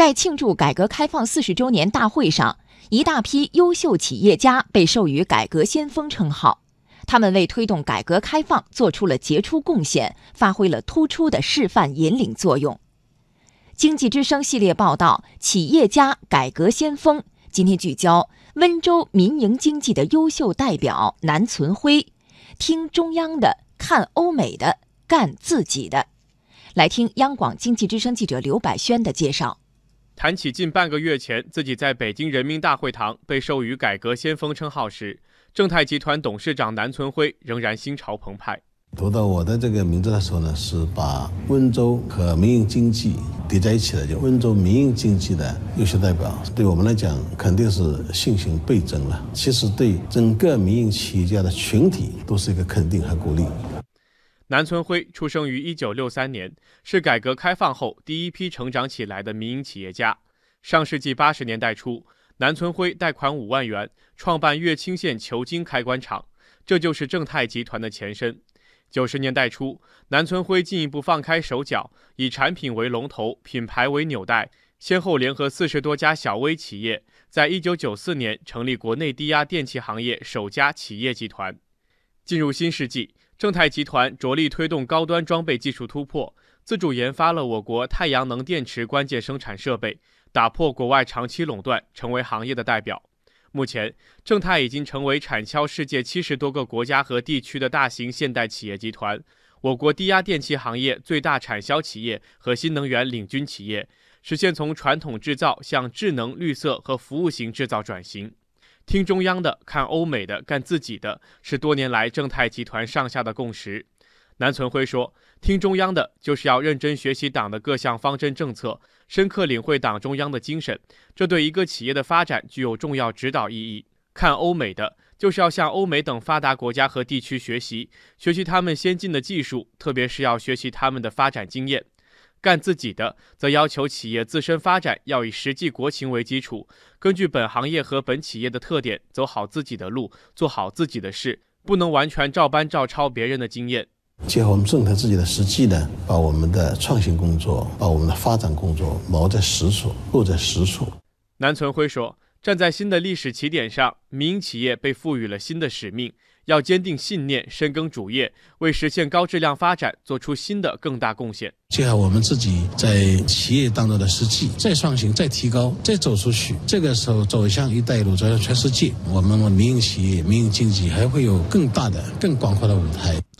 在庆祝改革开放四十周年大会上，一大批优秀企业家被授予“改革先锋”称号，他们为推动改革开放做出了杰出贡献，发挥了突出的示范引领作用。经济之声系列报道《企业家改革先锋》，今天聚焦温州民营经济的优秀代表南存辉，听中央的，看欧美的，干自己的。来听央广经济之声记者刘百轩的介绍。谈起近半个月前自己在北京人民大会堂被授予“改革先锋”称号时，正泰集团董事长南存辉仍然心潮澎湃。读到我的这个名字的时候呢，是把温州和民营经济叠在一起的，就温州民营经济的优秀代表，对我们来讲肯定是信心倍增了。其实对整个民营企业家的群体都是一个肯定和鼓励。南村辉出生于一九六三年，是改革开放后第一批成长起来的民营企业家。上世纪八十年代初，南村辉贷款五万元创办乐清县球晶开关厂，这就是正泰集团的前身。九十年代初，南村辉进一步放开手脚，以产品为龙头，品牌为纽带，先后联合四十多家小微企业，在一九九四年成立国内低压电器行业首家企业集团。进入新世纪。正泰集团着力推动高端装备技术突破，自主研发了我国太阳能电池关键生产设备，打破国外长期垄断，成为行业的代表。目前，正泰已经成为产销世界七十多个国家和地区的大型现代企业集团，我国低压电器行业最大产销企业和新能源领军企业，实现从传统制造向智能、绿色和服务型制造转型。听中央的，看欧美的，干自己的，是多年来正泰集团上下的共识。南存辉说：“听中央的，就是要认真学习党的各项方针政策，深刻领会党中央的精神，这对一个企业的发展具有重要指导意义。看欧美的，就是要向欧美等发达国家和地区学习，学习他们先进的技术，特别是要学习他们的发展经验。”干自己的，则要求企业自身发展要以实际国情为基础，根据本行业和本企业的特点，走好自己的路，做好自己的事，不能完全照搬照抄别人的经验。结合我们政策自己的实际呢，把我们的创新工作，把我们的发展工作锚在实处，落在实处。南存辉说：“站在新的历史起点上，民营企业被赋予了新的使命。”要坚定信念，深耕主业，为实现高质量发展做出新的更大贡献。结合我们自己在企业当中的实际，再创新、再提高、再走出去，这个时候走向“一带一路”，走向全世界，我们民营企业、民营经济还会有更大的、更广阔的舞台。